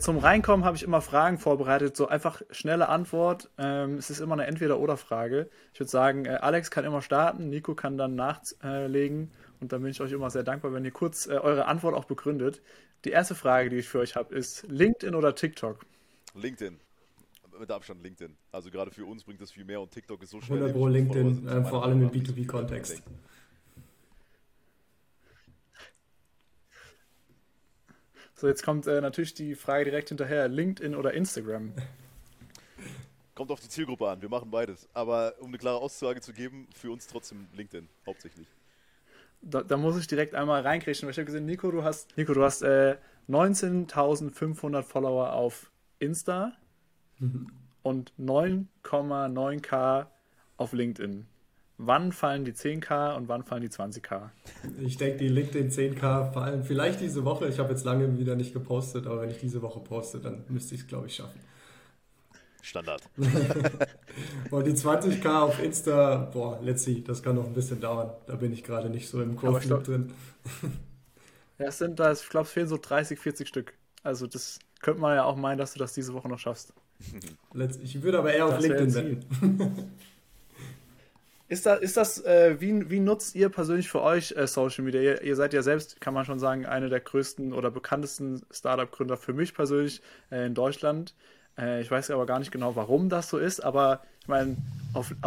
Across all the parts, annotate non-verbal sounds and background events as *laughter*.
Zum Reinkommen habe ich immer Fragen vorbereitet, so einfach schnelle Antwort. Ähm, es ist immer eine Entweder-Oder-Frage. Ich würde sagen, äh, Alex kann immer starten, Nico kann dann nachlegen und dann bin ich euch immer sehr dankbar, wenn ihr kurz äh, eure Antwort auch begründet. Die erste Frage, die ich für euch habe, ist LinkedIn oder TikTok? LinkedIn. Mit Abstand LinkedIn. Also gerade für uns bringt das viel mehr und TikTok ist so schnell. 100 Pro LinkedIn, äh, vor allem im B2B-Kontext. So, jetzt kommt äh, natürlich die Frage direkt hinterher: LinkedIn oder Instagram? *laughs* Kommt auf die Zielgruppe an, wir machen beides. Aber um eine klare Aussage zu geben, für uns trotzdem LinkedIn hauptsächlich. Da, da muss ich direkt einmal reinkriegen, weil ich habe gesehen, Nico, du hast, Nico, du hast äh, 19.500 Follower auf Insta mhm. und 9,9k auf LinkedIn. Wann fallen die 10k und wann fallen die 20k? Ich denke, die LinkedIn 10k fallen vielleicht diese Woche. Ich habe jetzt lange wieder nicht gepostet, aber wenn ich diese Woche poste, dann müsste ich es, glaube ich, schaffen. Standard. *laughs* und die 20k auf Insta, boah, let's see, das kann noch ein bisschen dauern. Da bin ich gerade nicht so im Kurs drin. ja, es sind da, ich glaube, es fehlen so 30, 40 Stück. Also das könnte man ja auch meinen, dass du das diese Woche noch schaffst. ich würde aber eher das auf LinkedIn wetten. *laughs* Ist das, ist das äh, wie, wie nutzt ihr persönlich für euch äh, Social Media? Ihr, ihr, seid ja selbst, kann man schon sagen, eine der größten oder bekanntesten Startup-Gründer für mich persönlich äh, in Deutschland. Äh, ich weiß aber gar nicht genau, warum das so ist, aber ich meine,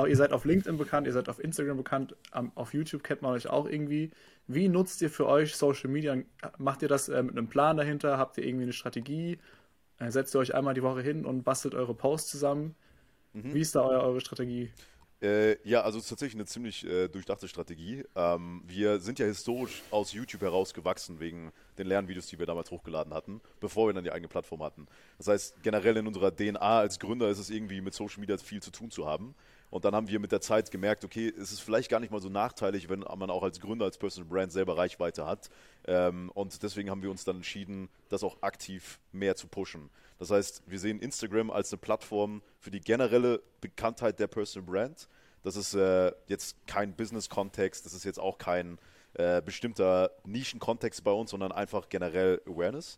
ihr seid auf LinkedIn bekannt, ihr seid auf Instagram bekannt, um, auf YouTube kennt man euch auch irgendwie. Wie nutzt ihr für euch Social Media? Macht ihr das äh, mit einem Plan dahinter? Habt ihr irgendwie eine Strategie? Äh, setzt ihr euch einmal die Woche hin und bastelt eure Posts zusammen? Mhm. Wie ist da euer, eure Strategie? Äh, ja, also es ist tatsächlich eine ziemlich äh, durchdachte Strategie. Ähm, wir sind ja historisch aus YouTube herausgewachsen wegen den Lernvideos, die wir damals hochgeladen hatten, bevor wir dann die eigene Plattform hatten. Das heißt, generell in unserer DNA als Gründer ist es irgendwie mit Social Media viel zu tun zu haben. Und dann haben wir mit der Zeit gemerkt, okay, es ist vielleicht gar nicht mal so nachteilig, wenn man auch als Gründer, als Personal Brand selber Reichweite hat. Ähm, und deswegen haben wir uns dann entschieden, das auch aktiv mehr zu pushen. Das heißt, wir sehen Instagram als eine Plattform für die generelle Bekanntheit der Personal Brand. Das ist äh, jetzt kein Business-Kontext, das ist jetzt auch kein äh, bestimmter Nischen-Kontext bei uns, sondern einfach generell Awareness.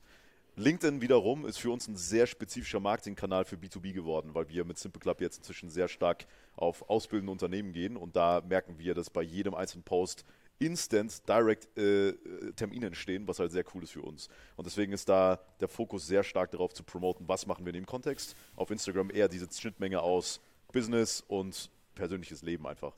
LinkedIn wiederum ist für uns ein sehr spezifischer Marketingkanal für B2B geworden, weil wir mit Simple Club jetzt inzwischen sehr stark auf ausbildende Unternehmen gehen und da merken wir, dass bei jedem einzelnen Post instant direct äh, Termine entstehen, was halt sehr cool ist für uns. Und deswegen ist da der Fokus sehr stark darauf zu promoten, was machen wir in dem Kontext. Auf Instagram eher diese Schnittmenge aus Business und persönliches Leben einfach.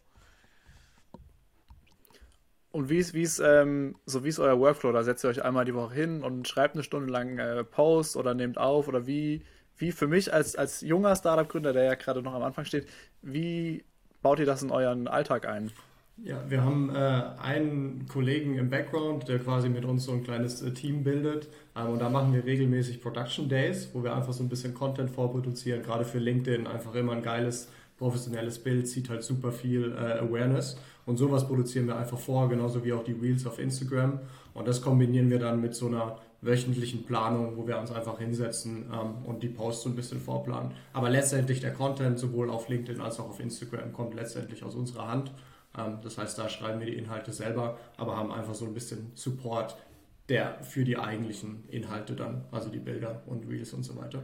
Und wie ist, wie ist, ähm, so wie ist euer Workflow? Da setzt ihr euch einmal die Woche hin und schreibt eine Stunde lang äh, Post oder nehmt auf oder wie, wie für mich als, als junger Startup-Gründer, der ja gerade noch am Anfang steht, wie baut ihr das in euren Alltag ein? Ja, wir haben äh, einen Kollegen im Background, der quasi mit uns so ein kleines äh, Team bildet. Ähm, und da machen wir regelmäßig Production Days, wo wir einfach so ein bisschen Content vorproduzieren, gerade für LinkedIn einfach immer ein geiles professionelles Bild, zieht halt super viel äh, Awareness. Und sowas produzieren wir einfach vor, genauso wie auch die Reels auf Instagram. Und das kombinieren wir dann mit so einer wöchentlichen Planung, wo wir uns einfach hinsetzen ähm, und die Posts so ein bisschen vorplanen. Aber letztendlich der Content sowohl auf LinkedIn als auch auf Instagram kommt letztendlich aus unserer Hand. Ähm, das heißt, da schreiben wir die Inhalte selber, aber haben einfach so ein bisschen Support, der für die eigentlichen Inhalte dann, also die Bilder und Reels und so weiter.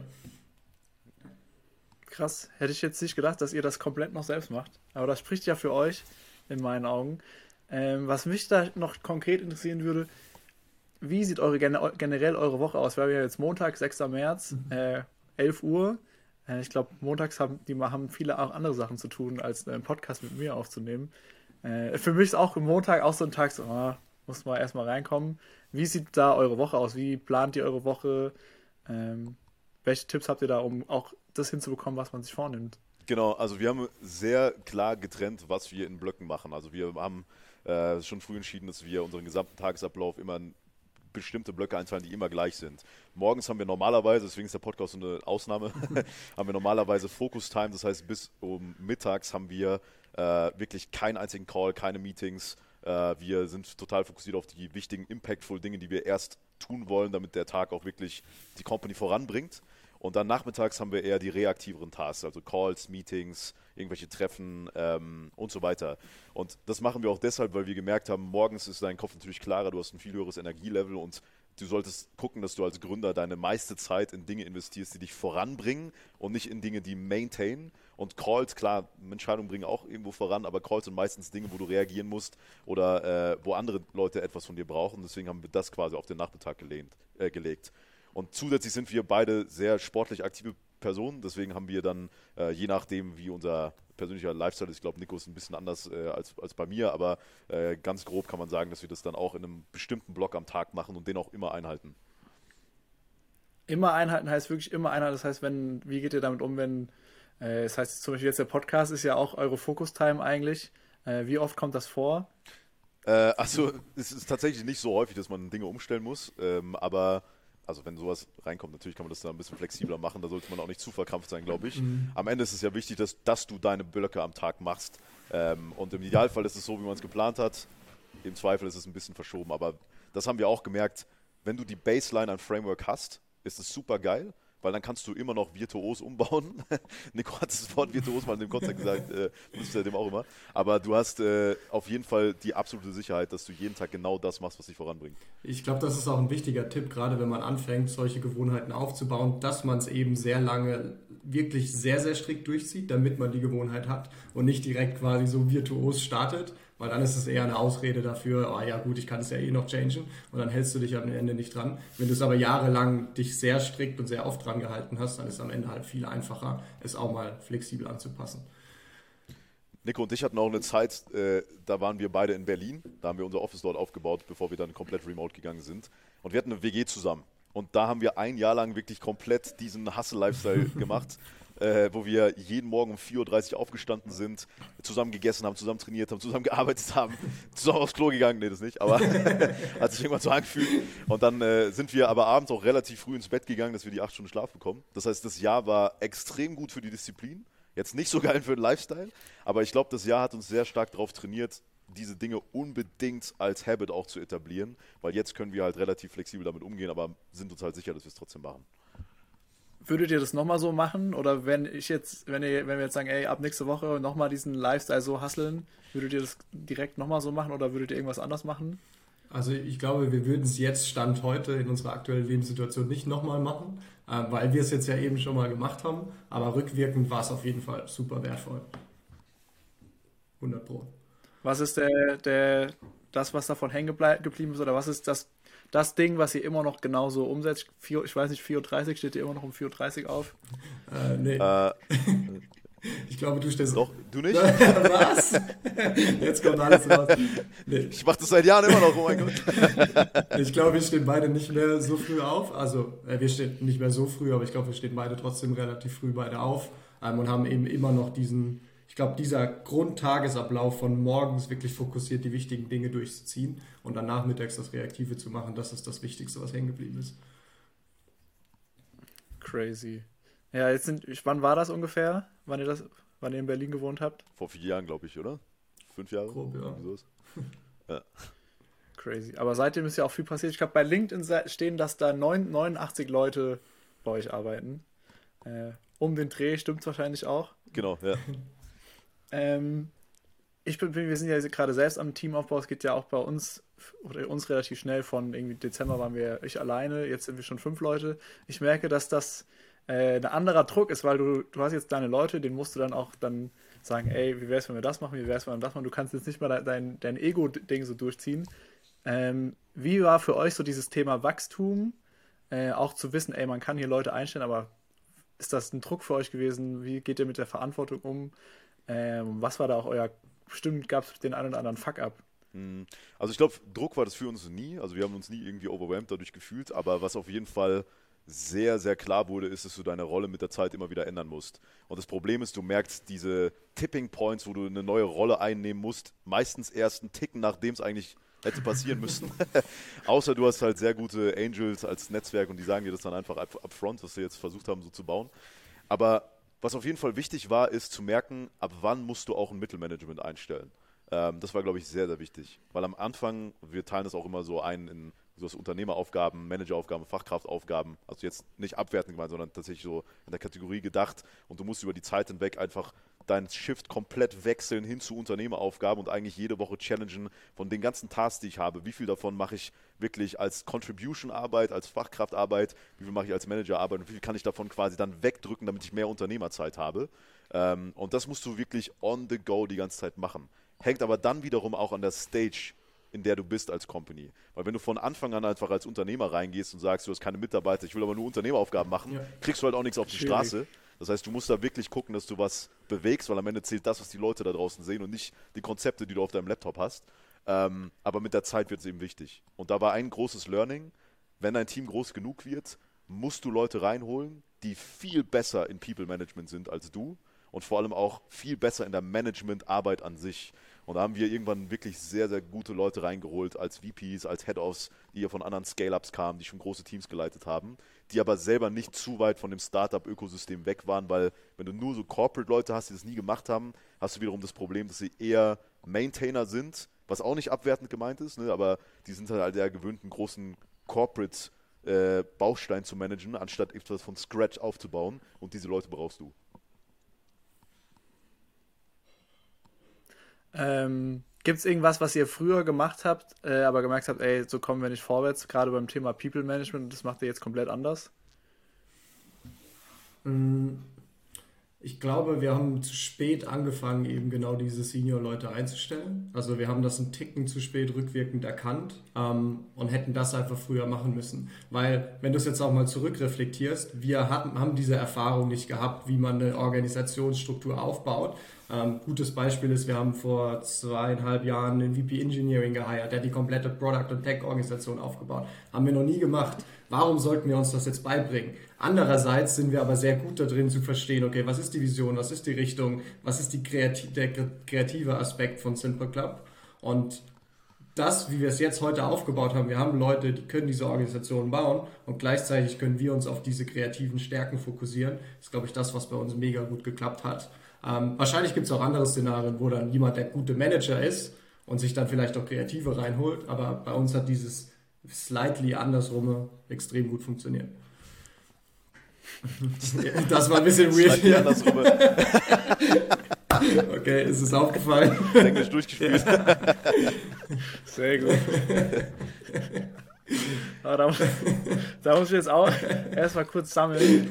Krass, hätte ich jetzt nicht gedacht, dass ihr das komplett noch selbst macht. Aber das spricht ja für euch, in meinen Augen. Ähm, was mich da noch konkret interessieren würde, wie sieht eure generell eure Woche aus? Wir haben ja jetzt Montag, 6. März, mhm. äh, 11 Uhr. Äh, ich glaube, montags haben die haben viele auch andere Sachen zu tun, als einen Podcast mit mir aufzunehmen. Äh, für mich ist auch Montag auch so ein Tag, so, ah, muss man erstmal reinkommen. Wie sieht da eure Woche aus? Wie plant ihr eure Woche? Ähm, welche Tipps habt ihr da, um auch das hinzubekommen, was man sich vornimmt? Genau, also wir haben sehr klar getrennt, was wir in Blöcken machen. Also wir haben äh, schon früh entschieden, dass wir unseren gesamten Tagesablauf immer in bestimmte Blöcke einteilen, die immer gleich sind. Morgens haben wir normalerweise, deswegen ist der Podcast so eine Ausnahme, *laughs* haben wir normalerweise Focus Time, das heißt bis um mittags haben wir äh, wirklich keinen einzigen Call, keine Meetings. Äh, wir sind total fokussiert auf die wichtigen, impactful Dinge, die wir erst tun wollen, damit der Tag auch wirklich die Company voranbringt. Und dann nachmittags haben wir eher die reaktiveren Tasks, also Calls, Meetings, irgendwelche Treffen ähm, und so weiter. Und das machen wir auch deshalb, weil wir gemerkt haben, morgens ist dein Kopf natürlich klarer, du hast ein viel höheres Energielevel und du solltest gucken, dass du als Gründer deine meiste Zeit in Dinge investierst, die dich voranbringen und nicht in Dinge, die maintain. Und Calls, klar, Entscheidungen bringen auch irgendwo voran, aber Calls sind meistens Dinge, wo du reagieren musst oder äh, wo andere Leute etwas von dir brauchen. Deswegen haben wir das quasi auf den Nachmittag gelehnt, äh, gelegt. Und zusätzlich sind wir beide sehr sportlich aktive Personen, deswegen haben wir dann, äh, je nachdem, wie unser persönlicher Lifestyle ist, ich glaube, Nico ist ein bisschen anders äh, als, als bei mir, aber äh, ganz grob kann man sagen, dass wir das dann auch in einem bestimmten Block am Tag machen und den auch immer einhalten. Immer einhalten heißt wirklich immer einhalten. Das heißt, wenn, wie geht ihr damit um, wenn, äh, das heißt zum Beispiel jetzt der Podcast ist ja auch eure Focus-Time eigentlich. Äh, wie oft kommt das vor? Äh, also es ist tatsächlich nicht so häufig, dass man Dinge umstellen muss, ähm, aber also wenn sowas reinkommt, natürlich kann man das dann ein bisschen flexibler machen, da sollte man auch nicht zu verkrampft sein, glaube ich. Mhm. Am Ende ist es ja wichtig, dass, dass du deine Blöcke am Tag machst. Ähm, und im Idealfall ist es so, wie man es geplant hat. Im Zweifel ist es ein bisschen verschoben, aber das haben wir auch gemerkt. Wenn du die Baseline an Framework hast, ist es super geil weil dann kannst du immer noch virtuos umbauen. *laughs* Nico hat das Wort virtuos mal in dem Kontext gesagt, äh, benutzt er dem auch immer. Aber du hast äh, auf jeden Fall die absolute Sicherheit, dass du jeden Tag genau das machst, was dich voranbringt. Ich glaube, das ist auch ein wichtiger Tipp, gerade wenn man anfängt, solche Gewohnheiten aufzubauen, dass man es eben sehr lange wirklich sehr, sehr strikt durchzieht, damit man die Gewohnheit hat und nicht direkt quasi so virtuos startet, weil dann ist es eher eine Ausrede dafür, oh ja gut, ich kann es ja eh noch changen und dann hältst du dich am Ende nicht dran. Wenn du es aber jahrelang dich sehr strikt und sehr oft dran gehalten hast, dann ist es am Ende halt viel einfacher, es auch mal flexibel anzupassen. Nico und ich hatten auch eine Zeit, äh, da waren wir beide in Berlin, da haben wir unser Office dort aufgebaut, bevor wir dann komplett remote gegangen sind. Und wir hatten eine WG zusammen. Und da haben wir ein Jahr lang wirklich komplett diesen Hustle-Lifestyle *laughs* gemacht äh, wo wir jeden Morgen um 4.30 Uhr aufgestanden sind, zusammen gegessen haben, zusammen trainiert haben, zusammen gearbeitet haben, *laughs* zusammen aufs Klo gegangen, nee, das nicht, aber *laughs* hat sich irgendwann so angefühlt. Und dann äh, sind wir aber abends auch relativ früh ins Bett gegangen, dass wir die acht Stunden Schlaf bekommen. Das heißt, das Jahr war extrem gut für die Disziplin. Jetzt nicht so geil für den Lifestyle, aber ich glaube, das Jahr hat uns sehr stark darauf trainiert, diese Dinge unbedingt als Habit auch zu etablieren, weil jetzt können wir halt relativ flexibel damit umgehen, aber sind uns halt sicher, dass wir es trotzdem machen. Würdet ihr das nochmal so machen? Oder wenn ich jetzt, wenn ihr, wenn wir jetzt sagen, ey, ab nächste Woche nochmal diesen Lifestyle so hustlen, würdet ihr das direkt nochmal so machen oder würdet ihr irgendwas anders machen? Also ich glaube, wir würden es jetzt Stand heute in unserer aktuellen Lebenssituation nicht nochmal machen, äh, weil wir es jetzt ja eben schon mal gemacht haben. Aber rückwirkend war es auf jeden Fall super wertvoll. 100 Pro. Was ist der, der, das, was davon hängen geblieben ist, oder was ist das das Ding, was ihr immer noch genauso umsetzt. ich weiß nicht, 4.30 steht ihr immer noch um 4.30 auf? Äh, nee. Äh, *laughs* ich glaube, du stehst. Doch, du nicht? *laughs* was? Jetzt kommt alles raus. Nee. Ich mache das seit Jahren immer noch, oh mein Gott. *laughs* ich glaube, wir stehen beide nicht mehr so früh auf. Also, äh, wir stehen nicht mehr so früh, aber ich glaube, wir stehen beide trotzdem relativ früh beide auf ähm, und haben eben immer noch diesen ich glaube, dieser Grundtagesablauf von morgens wirklich fokussiert die wichtigen Dinge durchzuziehen und dann nachmittags das Reaktive zu machen, das ist das Wichtigste, was hängen geblieben ist. Crazy. Ja, jetzt sind, wann war das ungefähr, wann ihr, das, wann ihr in Berlin gewohnt habt? Vor vier Jahren, glaube ich, oder? Fünf Jahre? Grob, ja. *laughs* ja. Crazy. Aber seitdem ist ja auch viel passiert. Ich glaube, bei LinkedIn stehen, dass da 89 Leute bei euch arbeiten. Äh, um den Dreh stimmt wahrscheinlich auch. Genau, ja. *laughs* Ähm, ich bin, wir sind ja gerade selbst am Teamaufbau. Es geht ja auch bei uns oder uns relativ schnell. Von irgendwie Dezember waren wir ich alleine, jetzt sind wir schon fünf Leute. Ich merke, dass das äh, ein anderer Druck ist, weil du, du hast jetzt deine Leute, denen musst du dann auch dann sagen, ey, wie wär's, wenn wir das machen, wie wär's, wenn wir das machen. Du kannst jetzt nicht mal dein, dein Ego-Ding so durchziehen. Ähm, wie war für euch so dieses Thema Wachstum? Äh, auch zu wissen, ey, man kann hier Leute einstellen, aber ist das ein Druck für euch gewesen? Wie geht ihr mit der Verantwortung um? Ähm, was war da auch euer, bestimmt gab es den einen oder anderen Fuck-up. Hm. Also ich glaube, Druck war das für uns nie. Also wir haben uns nie irgendwie overwhelmed dadurch gefühlt, aber was auf jeden Fall sehr, sehr klar wurde, ist, dass du deine Rolle mit der Zeit immer wieder ändern musst. Und das Problem ist, du merkst diese Tipping Points, wo du eine neue Rolle einnehmen musst, meistens erst einen Ticken, nachdem es eigentlich hätte passieren müssen. *laughs* Außer du hast halt sehr gute Angels als Netzwerk und die sagen dir das dann einfach upfront, was sie jetzt versucht haben, so zu bauen. Aber was auf jeden Fall wichtig war, ist zu merken, ab wann musst du auch ein Mittelmanagement einstellen. Ähm, das war, glaube ich, sehr, sehr wichtig. Weil am Anfang, wir teilen das auch immer so ein in so Unternehmeraufgaben, Manageraufgaben, Fachkraftaufgaben. Also jetzt nicht abwertend gemeint, sondern tatsächlich so in der Kategorie gedacht. Und du musst über die Zeit hinweg einfach deinen Shift komplett wechseln hin zu Unternehmeraufgaben und eigentlich jede Woche challengen von den ganzen Tasks, die ich habe. Wie viel davon mache ich wirklich als Contribution-Arbeit, als Fachkraftarbeit, wie viel mache ich als Managerarbeit und wie viel kann ich davon quasi dann wegdrücken, damit ich mehr Unternehmerzeit habe. Ähm, und das musst du wirklich on the go die ganze Zeit machen. Hängt aber dann wiederum auch an der Stage, in der du bist als Company. Weil wenn du von Anfang an einfach als Unternehmer reingehst und sagst, du hast keine Mitarbeiter, ich will aber nur Unternehmeraufgaben machen, ja. kriegst du halt auch nichts auf die Schwierig. Straße. Das heißt, du musst da wirklich gucken, dass du was bewegst, weil am Ende zählt das, was die Leute da draußen sehen und nicht die Konzepte, die du auf deinem Laptop hast. Ähm, aber mit der Zeit wird es eben wichtig. Und da war ein großes Learning, wenn dein Team groß genug wird, musst du Leute reinholen, die viel besser in People Management sind als du und vor allem auch viel besser in der Managementarbeit an sich. Und da haben wir irgendwann wirklich sehr, sehr gute Leute reingeholt als VPs, als Head-Offs, die ja von anderen Scale-Ups kamen, die schon große Teams geleitet haben, die aber selber nicht zu weit von dem Startup-Ökosystem weg waren, weil wenn du nur so Corporate-Leute hast, die das nie gemacht haben, hast du wiederum das Problem, dass sie eher Maintainer sind, was auch nicht abwertend gemeint ist, ne, aber die sind halt der gewöhnten großen Corporate- äh, Baustein zu managen, anstatt etwas von Scratch aufzubauen. Und diese Leute brauchst du. Ähm, Gibt es irgendwas, was ihr früher gemacht habt, äh, aber gemerkt habt, ey, so kommen wir nicht vorwärts, gerade beim Thema People Management, das macht ihr jetzt komplett anders? Mm, ich glaube, wir haben zu spät angefangen, eben genau diese Senior-Leute einzustellen. Also wir haben das einen Ticken zu spät rückwirkend erkannt ähm, und hätten das einfach früher machen müssen. Weil, wenn du es jetzt auch mal zurückreflektierst, wir hatten, haben diese Erfahrung nicht gehabt, wie man eine Organisationsstruktur aufbaut. Ähm, gutes Beispiel ist, wir haben vor zweieinhalb Jahren einen VP Engineering geheiert, der die komplette Product- und Tech-Organisation aufgebaut. Haben wir noch nie gemacht. Warum sollten wir uns das jetzt beibringen? Andererseits sind wir aber sehr gut darin zu verstehen, okay, was ist die Vision, was ist die Richtung, was ist die kreativ der kreative Aspekt von Simple Club? Und das, wie wir es jetzt heute aufgebaut haben, wir haben Leute, die können diese Organisation bauen und gleichzeitig können wir uns auf diese kreativen Stärken fokussieren. Das ist, glaube ich, das, was bei uns mega gut geklappt hat. Ähm, wahrscheinlich gibt es auch andere Szenarien, wo dann jemand der gute Manager ist und sich dann vielleicht auch Kreative reinholt, aber bei uns hat dieses slightly andersrum extrem gut funktioniert. *laughs* Das war ein bisschen weird. Slightly andersrum. *laughs* okay, ist es aufgefallen? Englisch durchgespielt. *laughs* Sehr gut. Aber da, da muss ich jetzt auch erstmal kurz sammeln.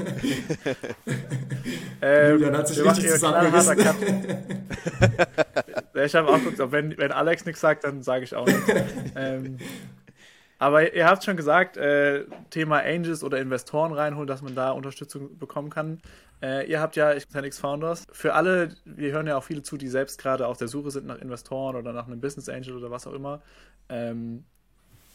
ähm, Julian hat sich richtig zusammengerissen. ich habe auch geguckt, wenn, wenn Alex nichts sagt, dann sage ich auch nichts. Ähm, aber ihr habt schon gesagt, äh, Thema Angels oder Investoren reinholen, dass man da Unterstützung bekommen kann. Äh, ihr habt ja 10x Founders. Für alle, wir hören ja auch viele zu, die selbst gerade auf der Suche sind nach Investoren oder nach einem Business Angel oder was auch immer. Ähm,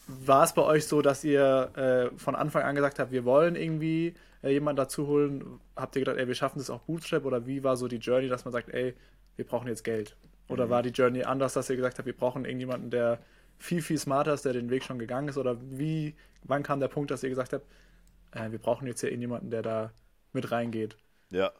war es bei euch so, dass ihr äh, von Anfang an gesagt habt, wir wollen irgendwie äh, jemanden dazu holen? Habt ihr gedacht, ey, wir schaffen das auch Bootstrap? Oder wie war so die Journey, dass man sagt, ey, wir brauchen jetzt Geld? Oder mhm. war die Journey anders, dass ihr gesagt habt, wir brauchen irgendjemanden, der viel, viel smarter ist, der den Weg schon gegangen ist? Oder wie, wann kam der Punkt, dass ihr gesagt habt, äh, wir brauchen jetzt hier irgendjemanden, der da mit reingeht? Ja,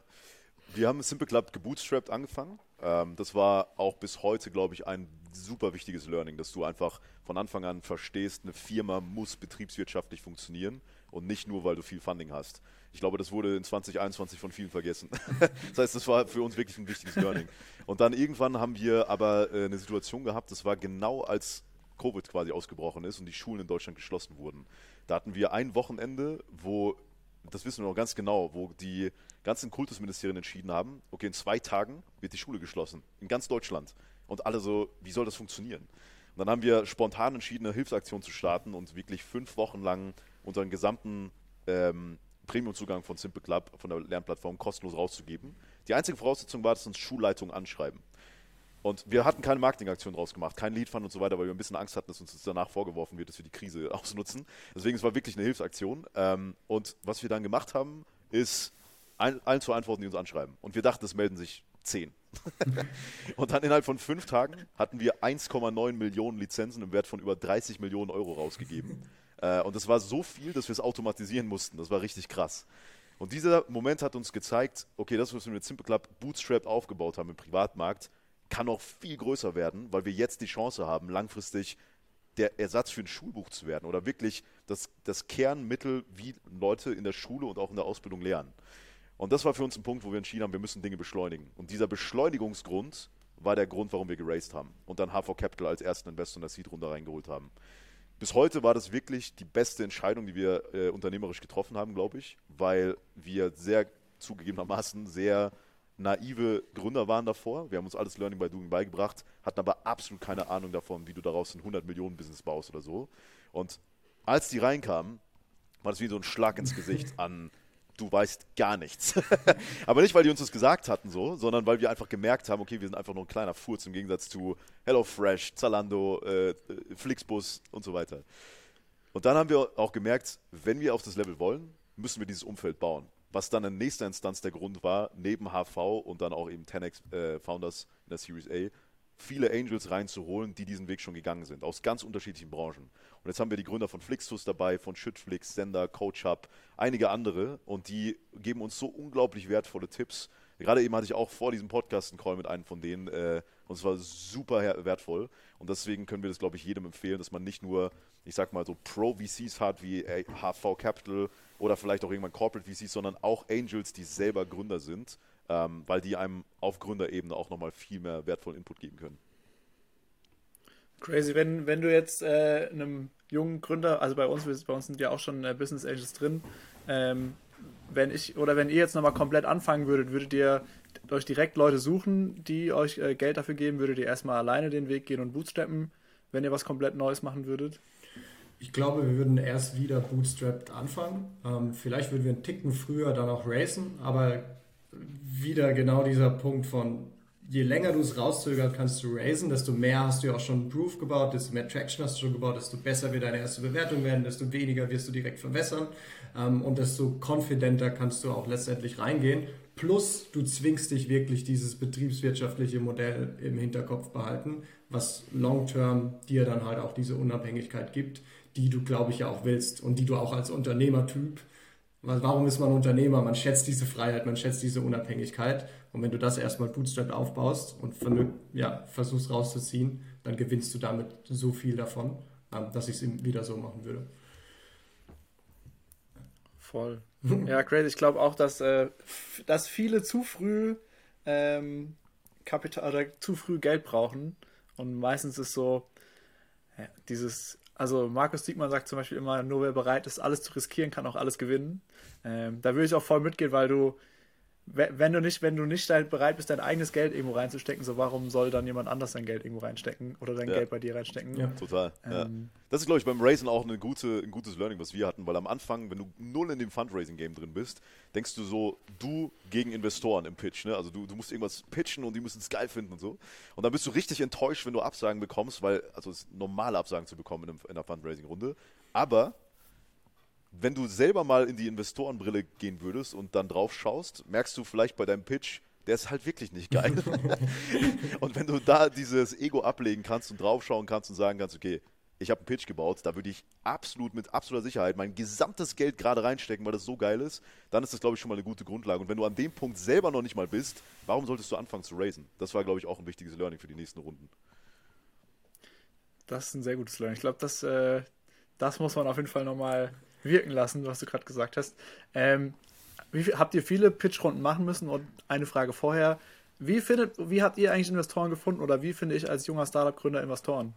wir haben Simple Club gebootstrapped angefangen. Ähm, das war auch bis heute, glaube ich, ein super wichtiges Learning, dass du einfach von Anfang an verstehst, eine Firma muss betriebswirtschaftlich funktionieren und nicht nur, weil du viel Funding hast. Ich glaube, das wurde in 2021 von vielen vergessen. *laughs* das heißt, das war für uns wirklich ein wichtiges Learning. Und dann irgendwann haben wir aber äh, eine Situation gehabt, das war genau als Covid quasi ausgebrochen ist und die Schulen in Deutschland geschlossen wurden. Da hatten wir ein Wochenende, wo, das wissen wir noch ganz genau, wo die ganzen Kultusministerien entschieden haben, okay, in zwei Tagen wird die Schule geschlossen. In ganz Deutschland. Und alle so, wie soll das funktionieren? Und dann haben wir spontan entschieden, eine Hilfsaktion zu starten und wirklich fünf Wochen lang unseren gesamten ähm, Premium-Zugang von Simple Club, von der Lernplattform, kostenlos rauszugeben. Die einzige Voraussetzung war, dass uns Schulleitungen anschreiben. Und wir hatten keine Marketingaktion draus gemacht, kein Leadfund und so weiter, weil wir ein bisschen Angst hatten, dass uns das danach vorgeworfen wird, dass wir die Krise *laughs* ausnutzen. Deswegen, es war wirklich eine Hilfsaktion. Ähm, und was wir dann gemacht haben, ist allen zu antworten, die uns anschreiben. Und wir dachten, es melden sich 10. *laughs* und dann innerhalb von fünf Tagen hatten wir 1,9 Millionen Lizenzen im Wert von über 30 Millionen Euro rausgegeben. *laughs* äh, und das war so viel, dass wir es automatisieren mussten. Das war richtig krass. Und dieser Moment hat uns gezeigt, okay, das, was wir mit Simple Club Bootstrap aufgebaut haben im Privatmarkt, kann noch viel größer werden, weil wir jetzt die Chance haben, langfristig der Ersatz für ein Schulbuch zu werden oder wirklich das, das Kernmittel, wie Leute in der Schule und auch in der Ausbildung lernen. Und das war für uns ein Punkt, wo wir entschieden haben, wir müssen Dinge beschleunigen. Und dieser Beschleunigungsgrund war der Grund, warum wir geraced haben und dann HV Capital als ersten Investor in der Seed-Runde reingeholt haben. Bis heute war das wirklich die beste Entscheidung, die wir äh, unternehmerisch getroffen haben, glaube ich, weil wir sehr zugegebenermaßen sehr naive Gründer waren davor. Wir haben uns alles Learning by Doing beigebracht, hatten aber absolut keine Ahnung davon, wie du daraus ein 100 Millionen Business baust oder so. Und als die reinkamen, war das wie so ein Schlag ins Gesicht *laughs* an du weißt gar nichts. *laughs* Aber nicht, weil die uns das gesagt hatten so, sondern weil wir einfach gemerkt haben, okay, wir sind einfach nur ein kleiner Furz im Gegensatz zu HelloFresh, Zalando, äh, Flixbus und so weiter. Und dann haben wir auch gemerkt, wenn wir auf das Level wollen, müssen wir dieses Umfeld bauen. Was dann in nächster Instanz der Grund war, neben HV und dann auch eben 10x äh, Founders in der Series A, viele Angels reinzuholen, die diesen Weg schon gegangen sind, aus ganz unterschiedlichen Branchen. Und jetzt haben wir die Gründer von Flixtus dabei, von Schüttflix, Sender, CoachHub, einige andere und die geben uns so unglaublich wertvolle Tipps. Gerade eben hatte ich auch vor diesem Podcast einen Call mit einem von denen äh, und es war super wertvoll. Und deswegen können wir das, glaube ich, jedem empfehlen, dass man nicht nur, ich sag mal so Pro-VCs hat wie HV Capital oder vielleicht auch irgendwann Corporate VCs, sondern auch Angels, die selber Gründer sind ähm, weil die einem auf Gründerebene auch nochmal viel mehr wertvollen Input geben können. Crazy, wenn, wenn du jetzt äh, einem jungen Gründer, also bei uns, bei uns sind ja auch schon äh, Business Angels drin, ähm, wenn ich oder wenn ihr jetzt nochmal komplett anfangen würdet, würdet ihr euch direkt Leute suchen, die euch äh, Geld dafür geben, würdet ihr erstmal alleine den Weg gehen und bootstrappen, wenn ihr was komplett Neues machen würdet? Ich glaube, wir würden erst wieder bootstrapped anfangen. Ähm, vielleicht würden wir einen Ticken früher dann auch racen, aber wieder genau dieser Punkt von, je länger du es rauszögert, kannst du raisen, desto mehr hast du ja auch schon Proof gebaut, desto mehr Traction hast du schon gebaut, desto besser wird deine erste Bewertung werden, desto weniger wirst du direkt verwässern ähm, und desto confidenter kannst du auch letztendlich reingehen. Plus, du zwingst dich wirklich dieses betriebswirtschaftliche Modell im Hinterkopf behalten, was long-term dir dann halt auch diese Unabhängigkeit gibt, die du, glaube ich, ja auch willst und die du auch als Unternehmertyp Warum ist man Unternehmer? Man schätzt diese Freiheit, man schätzt diese Unabhängigkeit. Und wenn du das erstmal Bootstrap aufbaust und ja, versuchst rauszuziehen, dann gewinnst du damit so viel davon, ähm, dass ich es wieder so machen würde. Voll. *laughs* Ja, crazy. Ich glaube auch, dass, äh, dass viele zu früh ähm, Kapital oder zu früh Geld brauchen. Und meistens ist so ja, dieses also Markus Diekmann sagt zum Beispiel immer, nur wer bereit ist, alles zu riskieren, kann auch alles gewinnen. Ähm, da würde ich auch voll mitgehen, weil du wenn du nicht, wenn du nicht bereit bist, dein eigenes Geld irgendwo reinzustecken, so warum soll dann jemand anders sein Geld irgendwo reinstecken oder dein ja. Geld bei dir reinstecken? Ja, total. Ähm, ja. Das ist, glaube ich, beim Raisen auch eine gute, ein gutes Learning, was wir hatten, weil am Anfang, wenn du null in dem Fundraising-Game drin bist, denkst du so, du gegen Investoren im Pitch, ne? Also du, du musst irgendwas pitchen und die müssen es geil finden und so. Und dann bist du richtig enttäuscht, wenn du Absagen bekommst, weil, also es ist normale Absagen zu bekommen in, in einer Fundraising-Runde. Aber wenn du selber mal in die Investorenbrille gehen würdest und dann drauf schaust, merkst du vielleicht bei deinem Pitch, der ist halt wirklich nicht geil. *laughs* und wenn du da dieses Ego ablegen kannst und draufschauen kannst und sagen kannst, okay, ich habe einen Pitch gebaut, da würde ich absolut mit absoluter Sicherheit mein gesamtes Geld gerade reinstecken, weil das so geil ist, dann ist das, glaube ich, schon mal eine gute Grundlage. Und wenn du an dem Punkt selber noch nicht mal bist, warum solltest du anfangen zu raisen? Das war, glaube ich, auch ein wichtiges Learning für die nächsten Runden. Das ist ein sehr gutes Learning. Ich glaube, das, äh, das muss man auf jeden Fall nochmal wirken lassen, was du gerade gesagt hast. Ähm, wie, habt ihr viele Pitchrunden machen müssen? Und eine Frage vorher. Wie, findet, wie habt ihr eigentlich Investoren gefunden oder wie finde ich als junger Startup-Gründer Investoren?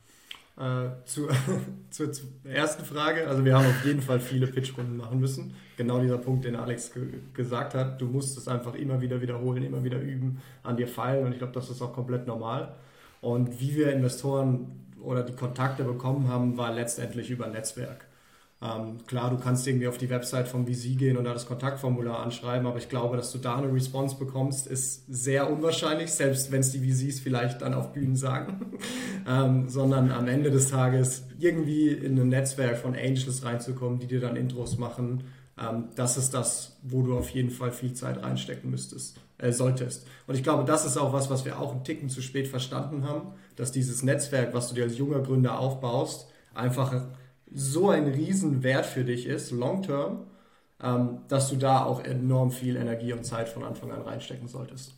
Äh, zu, *laughs* zur, ersten Frage, also wir haben auf jeden Fall viele Pitchrunden machen müssen. Genau dieser Punkt, den Alex ge gesagt hat. Du musst es einfach immer wieder wiederholen, immer wieder üben, an dir feilen und ich glaube, das ist auch komplett normal. Und wie wir Investoren oder die Kontakte bekommen haben, war letztendlich über Netzwerk. Ähm, klar, du kannst irgendwie auf die Website vom VC gehen und da das Kontaktformular anschreiben, aber ich glaube, dass du da eine Response bekommst, ist sehr unwahrscheinlich, selbst wenn es die VCs vielleicht dann auf Bühnen sagen, *laughs* ähm, sondern am Ende des Tages irgendwie in ein Netzwerk von Angels reinzukommen, die dir dann Intros machen. Ähm, das ist das, wo du auf jeden Fall viel Zeit reinstecken müsstest, äh, solltest. Und ich glaube, das ist auch was, was wir auch einen Ticken zu spät verstanden haben, dass dieses Netzwerk, was du dir als junger Gründer aufbaust, einfach so ein Riesenwert für dich ist, long term, ähm, dass du da auch enorm viel Energie und Zeit von Anfang an reinstecken solltest.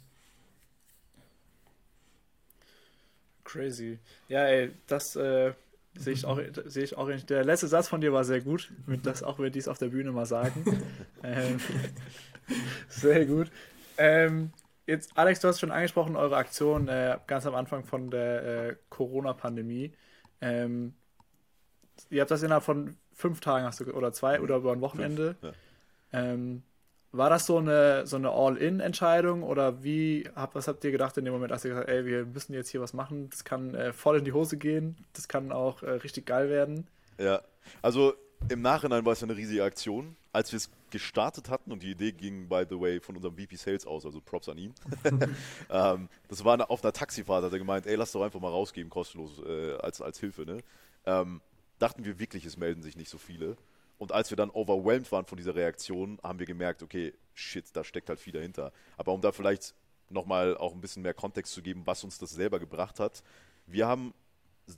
Crazy. Ja, ey, das, äh, Sehe ich auch, sehe ich auch Der letzte Satz von dir war sehr gut, mit das auch wir dies auf der Bühne mal sagen. *laughs* ähm, *laughs* sehr gut. Ähm, jetzt, Alex, du hast schon angesprochen, eure Aktion äh, ganz am Anfang von der äh, Corona-Pandemie. Ähm, ihr habt das innerhalb von fünf Tagen hast du, oder zwei oder über ein Wochenende. Ja. Ähm, war das so eine, so eine All-In-Entscheidung oder wie, hab, was habt ihr gedacht in dem Moment, als ihr gesagt habt, ey, wir müssen jetzt hier was machen, das kann äh, voll in die Hose gehen, das kann auch äh, richtig geil werden? Ja, also im Nachhinein war es eine riesige Aktion. Als wir es gestartet hatten und die Idee ging, by the way, von unserem VP Sales aus, also Props an ihn. *laughs* ähm, das war eine, auf einer Taxifahrt, hat er gemeint, ey, lass doch einfach mal rausgeben, kostenlos, äh, als, als Hilfe, ne? Ähm, dachten wir wirklich, es melden sich nicht so viele. Und als wir dann overwhelmed waren von dieser Reaktion, haben wir gemerkt, okay, shit, da steckt halt viel dahinter. Aber um da vielleicht nochmal auch ein bisschen mehr Kontext zu geben, was uns das selber gebracht hat, wir haben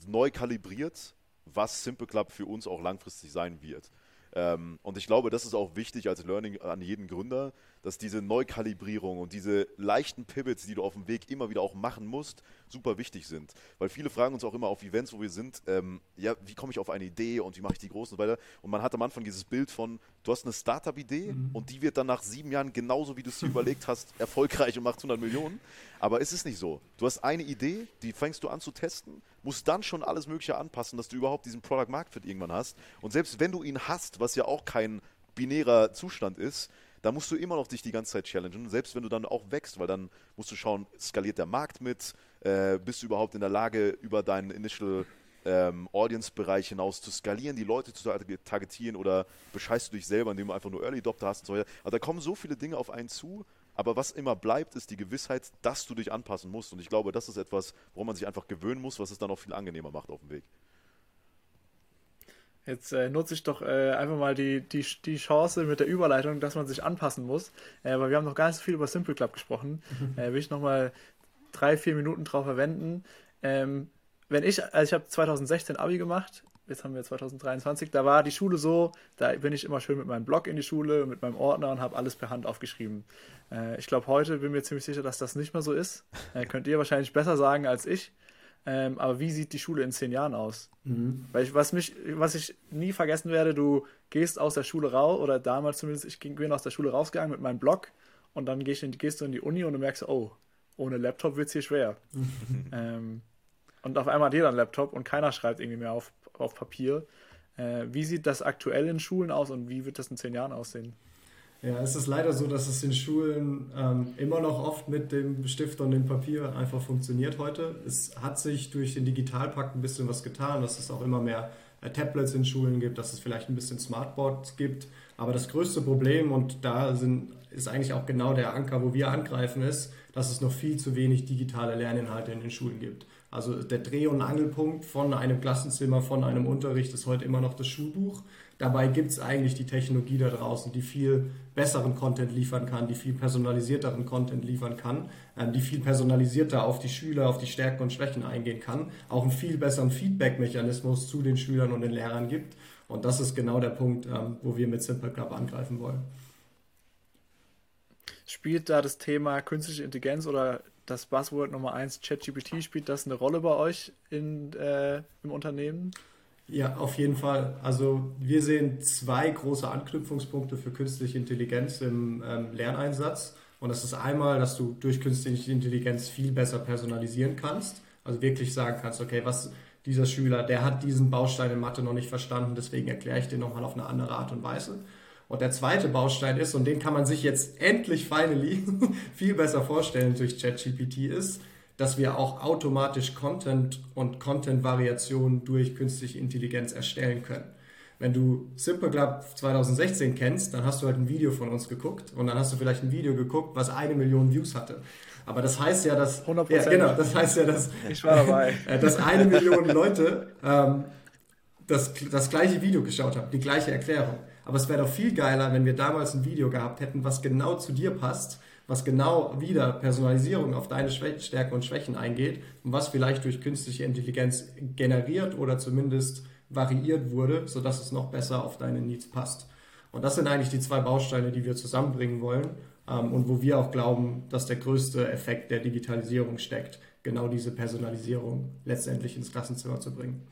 neu kalibriert, was Simple Club für uns auch langfristig sein wird. Ähm, und ich glaube, das ist auch wichtig als Learning an jeden Gründer, dass diese Neukalibrierung und diese leichten Pivots, die du auf dem Weg immer wieder auch machen musst, super wichtig sind. Weil viele fragen uns auch immer auf Events, wo wir sind, ähm, ja, wie komme ich auf eine Idee und wie mache ich die großen und weiter. Und man hat am Anfang dieses Bild von, du hast eine Startup-Idee mhm. und die wird dann nach sieben Jahren genauso, wie du es dir überlegt hast, *laughs* erfolgreich und macht 100 Millionen. Aber es ist nicht so. Du hast eine Idee, die fängst du an zu testen, musst dann schon alles Mögliche anpassen, dass du überhaupt diesen Product Market Fit irgendwann hast. Und selbst wenn du ihn hast, was ja auch kein binärer Zustand ist, da musst du immer noch dich die ganze Zeit challengen, selbst wenn du dann auch wächst, weil dann musst du schauen, skaliert der Markt mit, äh, bist du überhaupt in der Lage, über deinen Initial ähm, Audience-Bereich hinaus zu skalieren, die Leute zu targetieren oder bescheißt du dich selber, indem du einfach nur Early Adopter hast und so weiter. Also da kommen so viele Dinge auf einen zu, aber was immer bleibt, ist die Gewissheit, dass du dich anpassen musst. Und ich glaube, das ist etwas, woran man sich einfach gewöhnen muss, was es dann auch viel angenehmer macht auf dem Weg. Jetzt äh, nutze ich doch äh, einfach mal die, die, die Chance mit der Überleitung, dass man sich anpassen muss. Äh, weil wir haben noch gar nicht so viel über Simple Club gesprochen. Mhm. Äh, will ich nochmal drei, vier Minuten drauf verwenden. Ähm, wenn ich, also ich habe 2016 Abi gemacht, jetzt haben wir 2023, da war die Schule so, da bin ich immer schön mit meinem Blog in die Schule, mit meinem Ordner und habe alles per Hand aufgeschrieben. Äh, ich glaube, heute bin mir ziemlich sicher, dass das nicht mehr so ist. Äh, könnt ihr wahrscheinlich besser sagen als ich. Ähm, aber wie sieht die Schule in zehn Jahren aus? Mhm. Weil ich, was mich, was ich nie vergessen werde, du gehst aus der Schule raus, oder damals zumindest, ich bin aus der Schule rausgegangen mit meinem Blog und dann gehst, in, gehst du in die Uni und du merkst, oh, ohne Laptop wird es hier schwer. *laughs* ähm, und auf einmal hat jeder einen Laptop und keiner schreibt irgendwie mehr auf, auf Papier. Äh, wie sieht das aktuell in Schulen aus und wie wird das in zehn Jahren aussehen? Ja, es ist leider so, dass es in Schulen ähm, immer noch oft mit dem Stift und dem Papier einfach funktioniert heute. Es hat sich durch den Digitalpakt ein bisschen was getan, dass es auch immer mehr äh, Tablets in Schulen gibt, dass es vielleicht ein bisschen Smartboards gibt. Aber das größte Problem, und da sind, ist eigentlich auch genau der Anker, wo wir angreifen, ist, dass es noch viel zu wenig digitale Lerninhalte in den Schulen gibt. Also der Dreh- und Angelpunkt von einem Klassenzimmer, von einem Unterricht ist heute immer noch das Schulbuch. Dabei gibt es eigentlich die Technologie da draußen, die viel besseren Content liefern kann, die viel personalisierteren Content liefern kann, ähm, die viel personalisierter auf die Schüler, auf die Stärken und Schwächen eingehen kann, auch einen viel besseren Feedback-Mechanismus zu den Schülern und den Lehrern gibt. Und das ist genau der Punkt, ähm, wo wir mit Simple Club angreifen wollen. Spielt da das Thema künstliche Intelligenz oder das Buzzword Nummer 1 ChatGPT, spielt das eine Rolle bei euch in, äh, im Unternehmen? Ja, auf jeden Fall. Also wir sehen zwei große Anknüpfungspunkte für künstliche Intelligenz im ähm, Lerneinsatz. Und das ist einmal, dass du durch künstliche Intelligenz viel besser personalisieren kannst. Also wirklich sagen kannst, okay, was dieser Schüler, der hat diesen Baustein in Mathe noch nicht verstanden, deswegen erkläre ich den nochmal auf eine andere Art und Weise. Und der zweite Baustein ist, und den kann man sich jetzt endlich finally *laughs* viel besser vorstellen durch ChatGPT, ist, dass wir auch automatisch Content und Content-Variationen durch künstliche Intelligenz erstellen können. Wenn du Simple Club 2016 kennst, dann hast du halt ein Video von uns geguckt und dann hast du vielleicht ein Video geguckt, was eine Million Views hatte. Aber das heißt ja, dass 100%. Ja, genau, das heißt ja, dass ich war dabei, *laughs* äh, dass eine Million Leute ähm, das, das gleiche Video geschaut haben, die gleiche Erklärung. Aber es wäre doch viel geiler, wenn wir damals ein Video gehabt hätten, was genau zu dir passt was genau wieder Personalisierung auf deine Stärken und Schwächen eingeht und was vielleicht durch künstliche Intelligenz generiert oder zumindest variiert wurde, sodass es noch besser auf deine Needs passt. Und das sind eigentlich die zwei Bausteine, die wir zusammenbringen wollen ähm, und wo wir auch glauben, dass der größte Effekt der Digitalisierung steckt, genau diese Personalisierung letztendlich ins Klassenzimmer zu bringen.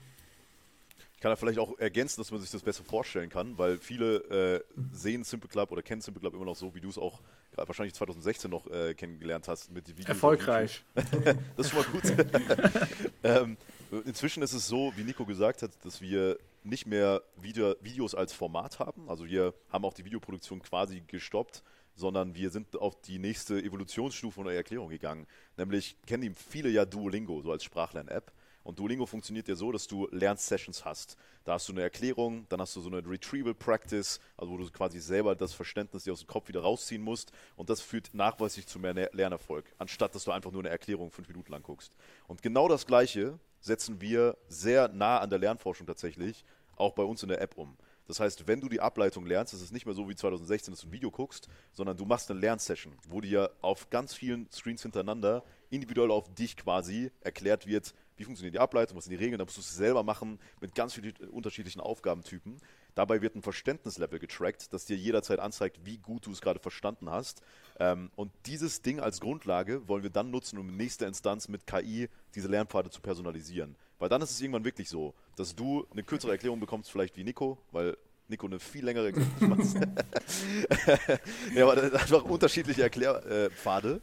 kann da vielleicht auch ergänzen, dass man sich das besser vorstellen kann, weil viele äh, sehen Simple Club oder kennen Simple Club immer noch so, wie du es auch wahrscheinlich 2016 noch äh, kennengelernt hast mit Videos. Erfolgreich. *laughs* das ist schon mal gut. *laughs* ähm, inzwischen ist es so, wie Nico gesagt hat, dass wir nicht mehr Video, Videos als Format haben. Also wir haben auch die Videoproduktion quasi gestoppt, sondern wir sind auf die nächste Evolutionsstufe unserer Erklärung gegangen. Nämlich kennen viele ja Duolingo so als Sprachlern-App. Und Duolingo funktioniert ja so, dass du Lernsessions hast. Da hast du eine Erklärung, dann hast du so eine Retrieval Practice, also wo du quasi selber das Verständnis dir aus dem Kopf wieder rausziehen musst. Und das führt nachweislich zu mehr Lernerfolg, anstatt dass du einfach nur eine Erklärung fünf Minuten lang guckst. Und genau das Gleiche setzen wir sehr nah an der Lernforschung tatsächlich auch bei uns in der App um. Das heißt, wenn du die Ableitung lernst, ist es nicht mehr so wie 2016, dass du ein Video guckst, sondern du machst eine Lernsession, wo dir auf ganz vielen Screens hintereinander individuell auf dich quasi erklärt wird, wie funktioniert die Ableitung, was sind die Regeln, da musst du es selber machen mit ganz vielen unterschiedlichen Aufgabentypen. Dabei wird ein Verständnislevel getrackt, das dir jederzeit anzeigt, wie gut du es gerade verstanden hast. Ähm, und dieses Ding als Grundlage wollen wir dann nutzen, um in nächster Instanz mit KI diese Lernpfade zu personalisieren. Weil dann ist es irgendwann wirklich so, dass du eine kürzere Erklärung bekommst, vielleicht wie Nico, weil Nico eine viel längere Erklärung *laughs* ja, aber einfach unterschiedliche Erklärpfade.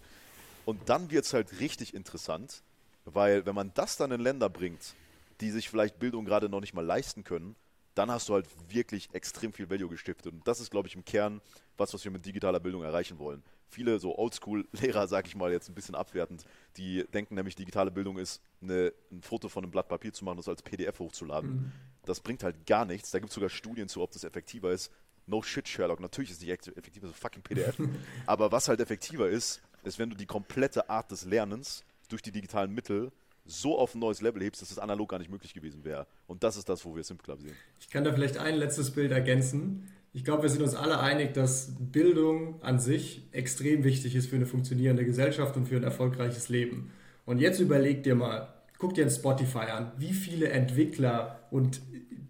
Und dann wird es halt richtig interessant, weil wenn man das dann in Länder bringt, die sich vielleicht Bildung gerade noch nicht mal leisten können, dann hast du halt wirklich extrem viel Value gestiftet. Und das ist, glaube ich, im Kern was, was wir mit digitaler Bildung erreichen wollen. Viele so Oldschool-Lehrer, *laughs* sage ich mal jetzt ein bisschen abwertend, die denken nämlich, digitale Bildung ist eine, ein Foto von einem Blatt Papier zu machen und das als PDF hochzuladen. Mhm. Das bringt halt gar nichts. Da gibt es sogar Studien zu, ob das effektiver ist. No shit, Sherlock. Natürlich ist es nicht effektiver, so fucking PDF. *laughs* Aber was halt effektiver ist, ist, wenn du die komplette Art des Lernens durch die digitalen Mittel so auf ein neues Level hebst, dass das analog gar nicht möglich gewesen wäre. Und das ist das, wo wir Simp Club sehen. Ich kann da vielleicht ein letztes Bild ergänzen. Ich glaube, wir sind uns alle einig, dass Bildung an sich extrem wichtig ist für eine funktionierende Gesellschaft und für ein erfolgreiches Leben. Und jetzt überleg dir mal, guck dir ein Spotify an, wie viele Entwickler und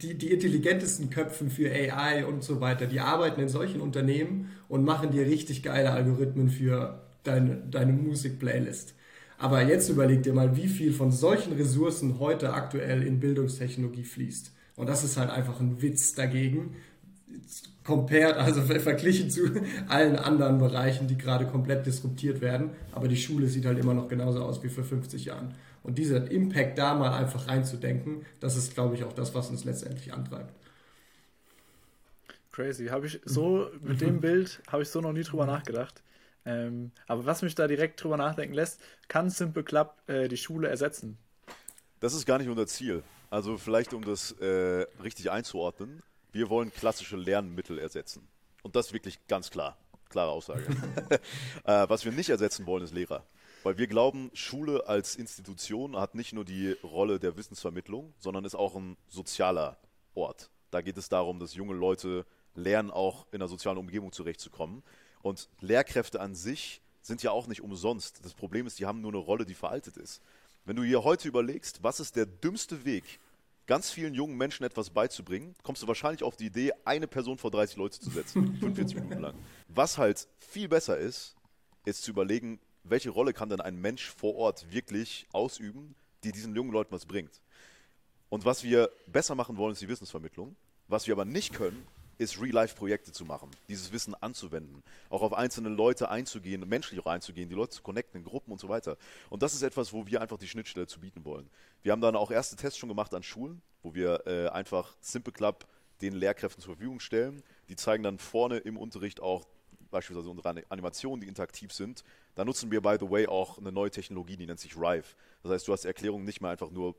die, die intelligentesten Köpfen für AI und so weiter, die arbeiten in solchen Unternehmen und machen dir richtig geile Algorithmen für deine, deine Musik-Playlist. Aber jetzt überleg dir mal, wie viel von solchen Ressourcen heute aktuell in Bildungstechnologie fließt. Und das ist halt einfach ein Witz dagegen. Compared, also verglichen zu allen anderen Bereichen, die gerade komplett disruptiert werden. Aber die Schule sieht halt immer noch genauso aus wie vor 50 Jahren. Und dieser Impact da mal einfach reinzudenken, das ist, glaube ich, auch das, was uns letztendlich antreibt. Crazy. Habe ich so, mit dem Bild habe ich so noch nie drüber nachgedacht. Ähm, aber was mich da direkt drüber nachdenken lässt, kann Simple Club äh, die Schule ersetzen? Das ist gar nicht unser Ziel. Also vielleicht, um das äh, richtig einzuordnen, wir wollen klassische Lernmittel ersetzen. Und das wirklich ganz klar. Klare Aussage. *laughs* *laughs* äh, was wir nicht ersetzen wollen, ist Lehrer. Weil wir glauben, Schule als Institution hat nicht nur die Rolle der Wissensvermittlung, sondern ist auch ein sozialer Ort. Da geht es darum, dass junge Leute lernen, auch in einer sozialen Umgebung zurechtzukommen. Und Lehrkräfte an sich sind ja auch nicht umsonst. Das Problem ist, die haben nur eine Rolle, die veraltet ist. Wenn du hier heute überlegst, was ist der dümmste Weg, ganz vielen jungen Menschen etwas beizubringen, kommst du wahrscheinlich auf die Idee, eine Person vor 30 Leute zu setzen, *laughs* 45 Minuten lang. Was halt viel besser ist, ist zu überlegen, welche Rolle kann denn ein Mensch vor Ort wirklich ausüben, die diesen jungen Leuten was bringt. Und was wir besser machen wollen, ist die Wissensvermittlung. Was wir aber nicht können, ist Real-Life-Projekte zu machen, dieses Wissen anzuwenden, auch auf einzelne Leute einzugehen, menschlich auch einzugehen, die Leute zu connecten in Gruppen und so weiter. Und das ist etwas, wo wir einfach die Schnittstelle zu bieten wollen. Wir haben dann auch erste Tests schon gemacht an Schulen, wo wir äh, einfach Simple Club den Lehrkräften zur Verfügung stellen. Die zeigen dann vorne im Unterricht auch beispielsweise unsere Animationen, die interaktiv sind. Da nutzen wir, by the way, auch eine neue Technologie, die nennt sich Rive. Das heißt, du hast Erklärungen nicht mehr einfach nur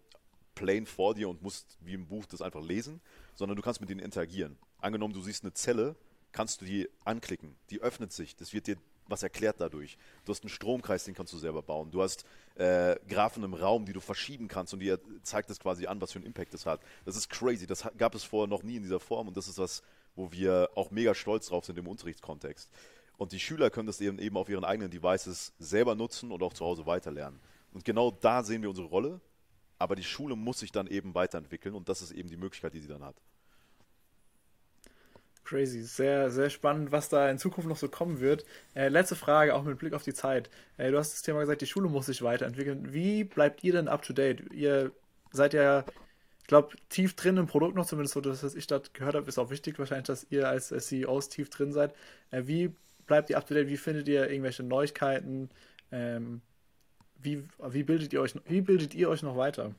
plain vor dir und musst wie im Buch das einfach lesen, sondern du kannst mit denen interagieren. Angenommen, du siehst eine Zelle, kannst du die anklicken. Die öffnet sich. Das wird dir was erklärt dadurch. Du hast einen Stromkreis, den kannst du selber bauen. Du hast äh, Graphen im Raum, die du verschieben kannst und dir zeigt das quasi an, was für einen Impact das hat. Das ist crazy. Das gab es vorher noch nie in dieser Form und das ist was, wo wir auch mega stolz drauf sind im Unterrichtskontext. Und die Schüler können das eben, eben auf ihren eigenen Devices selber nutzen und auch zu Hause weiterlernen. Und genau da sehen wir unsere Rolle. Aber die Schule muss sich dann eben weiterentwickeln und das ist eben die Möglichkeit, die sie dann hat. Crazy, sehr, sehr spannend, was da in Zukunft noch so kommen wird. Äh, letzte Frage, auch mit Blick auf die Zeit. Äh, du hast das Thema gesagt, die Schule muss sich weiterentwickeln. Wie bleibt ihr denn up to date? Ihr seid ja ich glaube, tief drin im Produkt noch, zumindest so, dass ich das gehört habe, ist auch wichtig wahrscheinlich, dass ihr als CEOs tief drin seid. Äh, wie bleibt ihr up to date? Wie findet ihr irgendwelche Neuigkeiten? Ähm, wie, wie, bildet ihr euch, wie bildet ihr euch noch weiter?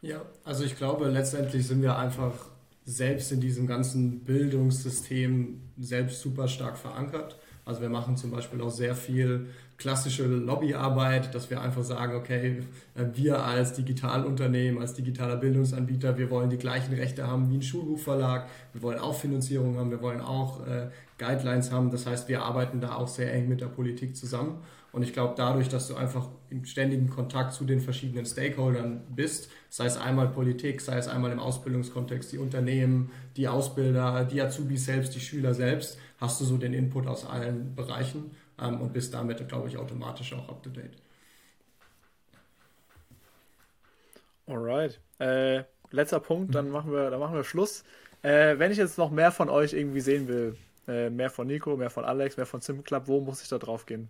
Ja, also ich glaube, letztendlich sind wir einfach selbst in diesem ganzen Bildungssystem selbst super stark verankert. Also wir machen zum Beispiel auch sehr viel klassische Lobbyarbeit, dass wir einfach sagen, okay, äh, wir als Digitalunternehmen, als digitaler Bildungsanbieter, wir wollen die gleichen Rechte haben wie ein Schulbuchverlag, wir wollen auch Finanzierung haben, wir wollen auch äh, Guidelines haben. Das heißt, wir arbeiten da auch sehr eng mit der Politik zusammen. Und ich glaube, dadurch, dass du einfach im ständigen Kontakt zu den verschiedenen Stakeholdern bist, sei es einmal Politik, sei es einmal im Ausbildungskontext die Unternehmen, die Ausbilder, die Azubis selbst, die Schüler selbst, hast du so den Input aus allen Bereichen ähm, und bist damit, glaube ich, automatisch auch up to date. Alright. Äh, letzter Punkt, dann machen wir, dann machen wir Schluss. Äh, wenn ich jetzt noch mehr von euch irgendwie sehen will, äh, mehr von Nico, mehr von Alex, mehr von Simple Club, wo muss ich da drauf gehen?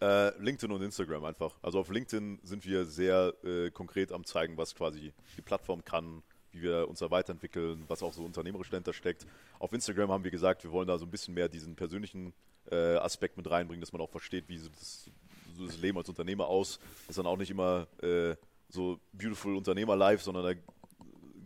Äh, LinkedIn und Instagram einfach. Also auf LinkedIn sind wir sehr äh, konkret am zeigen, was quasi die Plattform kann, wie wir uns da weiterentwickeln, was auch so unternehmerisch dahinter steckt. Auf Instagram haben wir gesagt, wir wollen da so ein bisschen mehr diesen persönlichen äh, Aspekt mit reinbringen, dass man auch versteht, wie das, so das Leben als Unternehmer aus. Ist dann auch nicht immer äh, so beautiful Unternehmer-Life, sondern da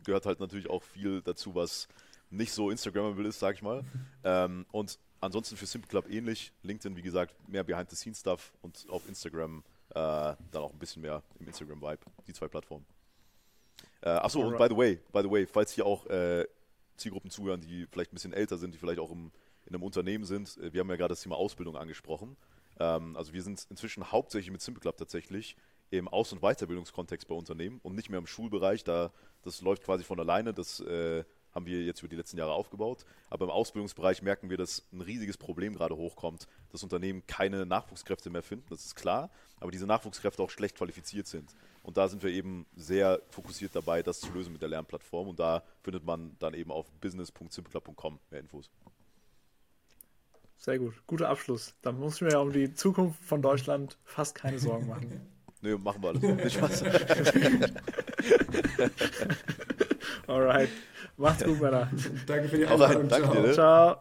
gehört halt natürlich auch viel dazu, was nicht so Instagrammable ist, sag ich mal. Ähm, und ansonsten für Simple Club ähnlich. LinkedIn, wie gesagt, mehr Behind-the-Scenes-Stuff und auf Instagram äh, dann auch ein bisschen mehr im Instagram-Vibe. Die zwei Plattformen. Äh, achso, und by the way, by the way, falls hier auch äh, Zielgruppen zuhören, die vielleicht ein bisschen älter sind, die vielleicht auch im, in einem Unternehmen sind, äh, wir haben ja gerade das Thema Ausbildung angesprochen. Ähm, also wir sind inzwischen hauptsächlich mit Simple Club tatsächlich im Aus- und Weiterbildungskontext bei Unternehmen und nicht mehr im Schulbereich, da das läuft quasi von alleine, das äh, haben wir jetzt über die letzten Jahre aufgebaut. Aber im Ausbildungsbereich merken wir, dass ein riesiges Problem gerade hochkommt, dass Unternehmen keine Nachwuchskräfte mehr finden, das ist klar, aber diese Nachwuchskräfte auch schlecht qualifiziert sind. Und da sind wir eben sehr fokussiert dabei, das zu lösen mit der Lernplattform. Und da findet man dann eben auf business.simpleclub.com mehr Infos. Sehr gut, guter Abschluss. Da muss ich mir ja um die Zukunft von Deutschland fast keine Sorgen machen. *laughs* Nö, nee, machen wir alles. Nicht *laughs* Spaß. Alright. Macht's gut, Männer. Danke für die Einladung. Danke dir, ne? Ciao.